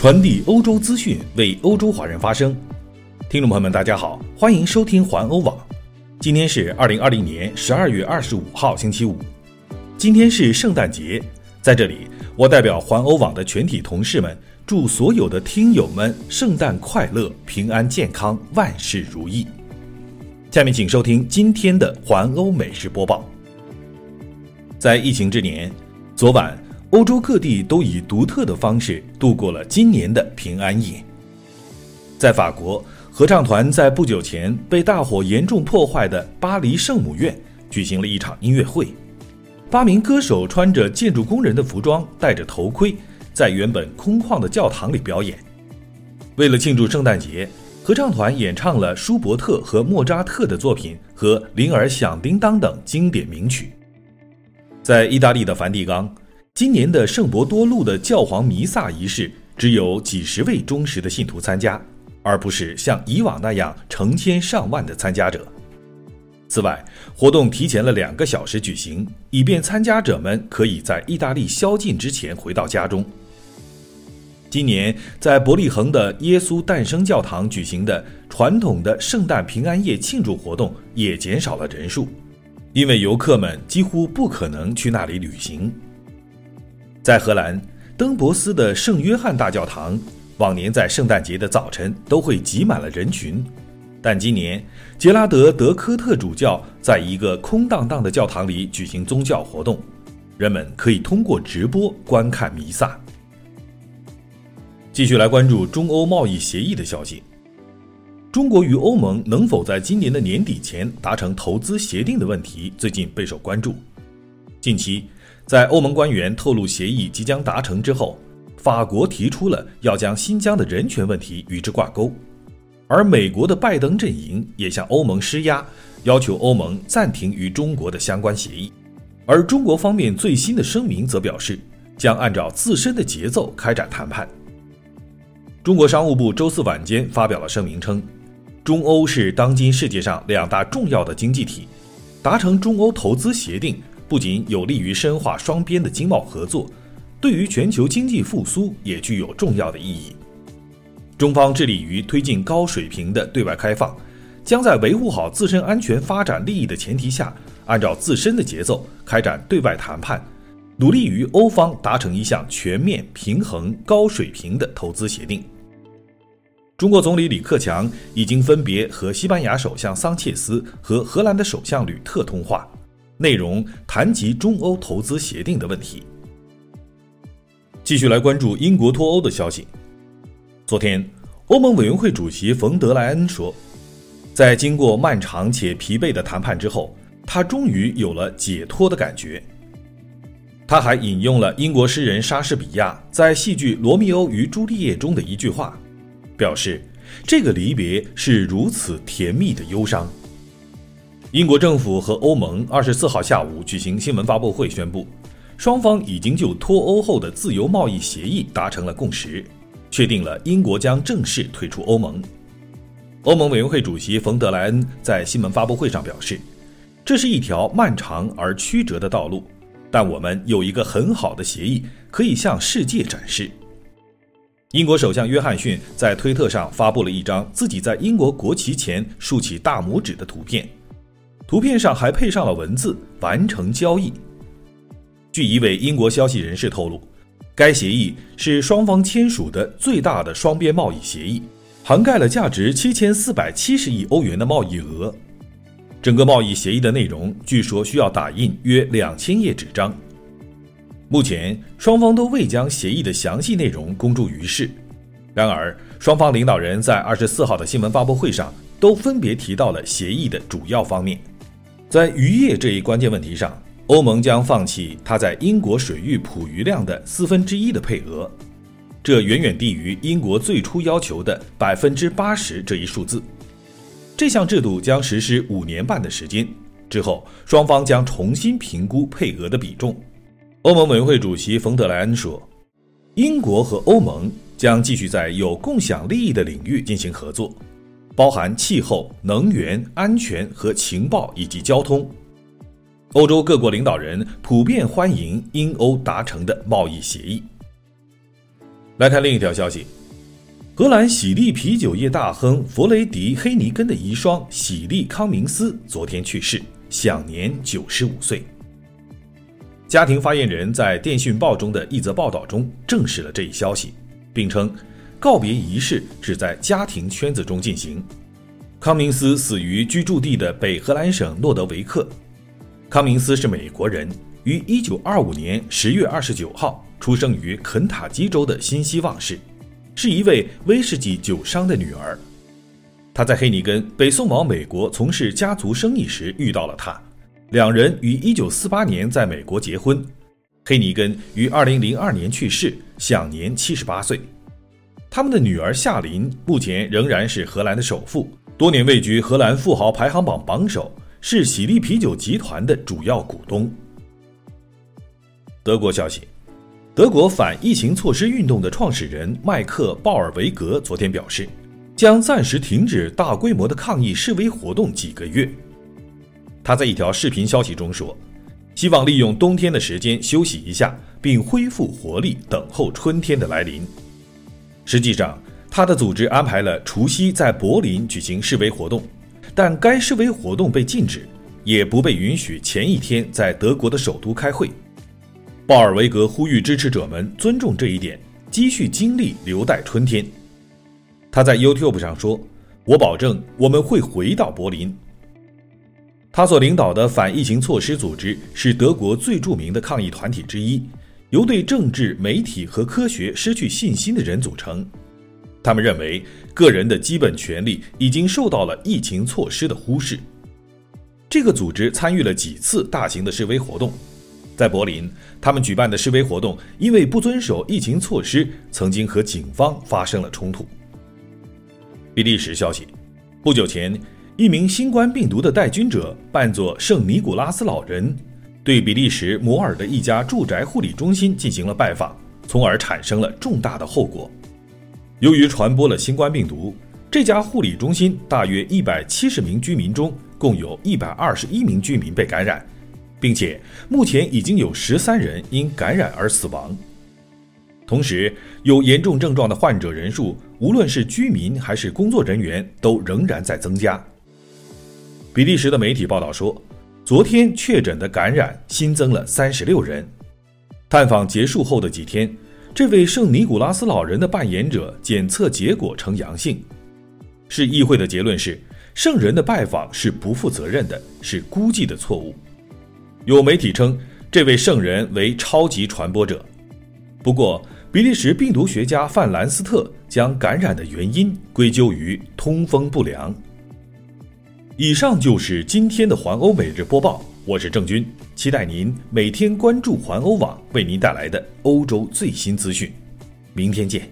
传递欧洲资讯，为欧洲华人发声。听众朋友们，大家好，欢迎收听环欧网。今天是二零二零年十二月二十五号，星期五。今天是圣诞节，在这里，我代表环欧网的全体同事们，祝所有的听友们圣诞快乐、平安健康、万事如意。下面请收听今天的环欧美食播报。在疫情之年，昨晚欧洲各地都以独特的方式度过了今年的平安夜。在法国，合唱团在不久前被大火严重破坏的巴黎圣母院举行了一场音乐会。八名歌手穿着建筑工人的服装，戴着头盔，在原本空旷的教堂里表演。为了庆祝圣诞节，合唱团演唱了舒伯特和莫扎特的作品和《铃儿响叮当》等经典名曲。在意大利的梵蒂冈，今年的圣伯多禄的教皇弥撒仪式只有几十位忠实的信徒参加，而不是像以往那样成千上万的参加者。此外，活动提前了两个小时举行，以便参加者们可以在意大利宵禁之前回到家中。今年在伯利恒的耶稣诞生教堂举行的传统的圣诞平安夜庆祝活动也减少了人数。因为游客们几乎不可能去那里旅行。在荷兰登博斯的圣约翰大教堂，往年在圣诞节的早晨都会挤满了人群，但今年杰拉德·德科特主教在一个空荡荡的教堂里举行宗教活动，人们可以通过直播观看弥撒。继续来关注中欧贸易协议的消息。中国与欧盟能否在今年的年底前达成投资协定的问题，最近备受关注。近期，在欧盟官员透露协议即将达成之后，法国提出了要将新疆的人权问题与之挂钩，而美国的拜登阵营也向欧盟施压，要求欧盟暂停与中国的相关协议。而中国方面最新的声明则表示，将按照自身的节奏开展谈判。中国商务部周四晚间发表了声明称。中欧是当今世界上两大重要的经济体，达成中欧投资协定不仅有利于深化双边的经贸合作，对于全球经济复苏也具有重要的意义。中方致力于推进高水平的对外开放，将在维护好自身安全发展利益的前提下，按照自身的节奏开展对外谈判，努力与欧方达成一项全面、平衡、高水平的投资协定。中国总理李克强已经分别和西班牙首相桑切斯和荷兰的首相吕特通话，内容谈及中欧投资协定的问题。继续来关注英国脱欧的消息。昨天，欧盟委员会主席冯德莱恩说，在经过漫长且疲惫的谈判之后，他终于有了解脱的感觉。他还引用了英国诗人莎士比亚在戏剧《罗密欧与朱丽叶》中的一句话。表示，这个离别是如此甜蜜的忧伤。英国政府和欧盟二十四号下午举行新闻发布会，宣布双方已经就脱欧后的自由贸易协议达成了共识，确定了英国将正式退出欧盟。欧盟委员会主席冯德莱恩在新闻发布会上表示，这是一条漫长而曲折的道路，但我们有一个很好的协议可以向世界展示。英国首相约翰逊在推特上发布了一张自己在英国国旗前竖起大拇指的图片，图片上还配上了文字“完成交易”。据一位英国消息人士透露，该协议是双方签署的最大的双边贸易协议，涵盖了价值七千四百七十亿欧元的贸易额。整个贸易协议的内容据说需要打印约两千页纸张。目前双方都未将协议的详细内容公诸于世。然而，双方领导人在二十四号的新闻发布会上都分别提到了协议的主要方面。在渔业这一关键问题上，欧盟将放弃它在英国水域捕鱼量的四分之一的配额，这远远低于英国最初要求的百分之八十这一数字。这项制度将实施五年半的时间，之后双方将重新评估配额的比重。欧盟委员会主席冯德莱恩说：“英国和欧盟将继续在有共享利益的领域进行合作，包含气候、能源、安全和情报以及交通。欧洲各国领导人普遍欢迎英欧达成的贸易协议。”来看另一条消息，荷兰喜力啤酒业大亨弗雷迪·黑尼根的遗孀喜力·康明斯昨天去世，享年九十五岁。家庭发言人在电讯报中的一则报道中证实了这一消息，并称告别仪式只在家庭圈子中进行。康明斯死于居住地的北荷兰省诺德维克。康明斯是美国人，于1925年10月29号出生于肯塔基州的新希望市，是一位威士忌酒商的女儿。他在黑尼根被送往美国从事家族生意时遇到了他。两人于1948年在美国结婚，黑尼根于2002年去世，享年78岁。他们的女儿夏琳目前仍然是荷兰的首富，多年位居荷兰富豪排行榜榜首，是喜力啤酒集团的主要股东。德国消息，德国反疫情措施运动的创始人麦克鲍尔维格昨天表示，将暂时停止大规模的抗议示威活动几个月。他在一条视频消息中说：“希望利用冬天的时间休息一下，并恢复活力，等候春天的来临。”实际上，他的组织安排了除夕在柏林举行示威活动，但该示威活动被禁止，也不被允许前一天在德国的首都开会。鲍尔维格呼吁支持者们尊重这一点，积蓄精力留待春天。他在 YouTube 上说：“我保证我们会回到柏林。”他所领导的反疫情措施组织是德国最著名的抗议团体之一，由对政治、媒体和科学失去信心的人组成。他们认为，个人的基本权利已经受到了疫情措施的忽视。这个组织参与了几次大型的示威活动，在柏林，他们举办的示威活动因为不遵守疫情措施，曾经和警方发生了冲突。比利时消息，不久前。一名新冠病毒的带菌者扮作圣尼古拉斯老人，对比利时摩尔的一家住宅护理中心进行了拜访，从而产生了重大的后果。由于传播了新冠病毒，这家护理中心大约一百七十名居民中，共有一百二十一名居民被感染，并且目前已经有十三人因感染而死亡。同时，有严重症状的患者人数，无论是居民还是工作人员，都仍然在增加。比利时的媒体报道说，昨天确诊的感染新增了三十六人。探访结束后的几天，这位圣尼古拉斯老人的扮演者检测结果呈阳性。市议会的结论是，圣人的拜访是不负责任的，是估计的错误。有媒体称，这位圣人为超级传播者。不过，比利时病毒学家范兰斯特将感染的原因归咎于通风不良。以上就是今天的环欧每日播报，我是郑军，期待您每天关注环欧网为您带来的欧洲最新资讯，明天见。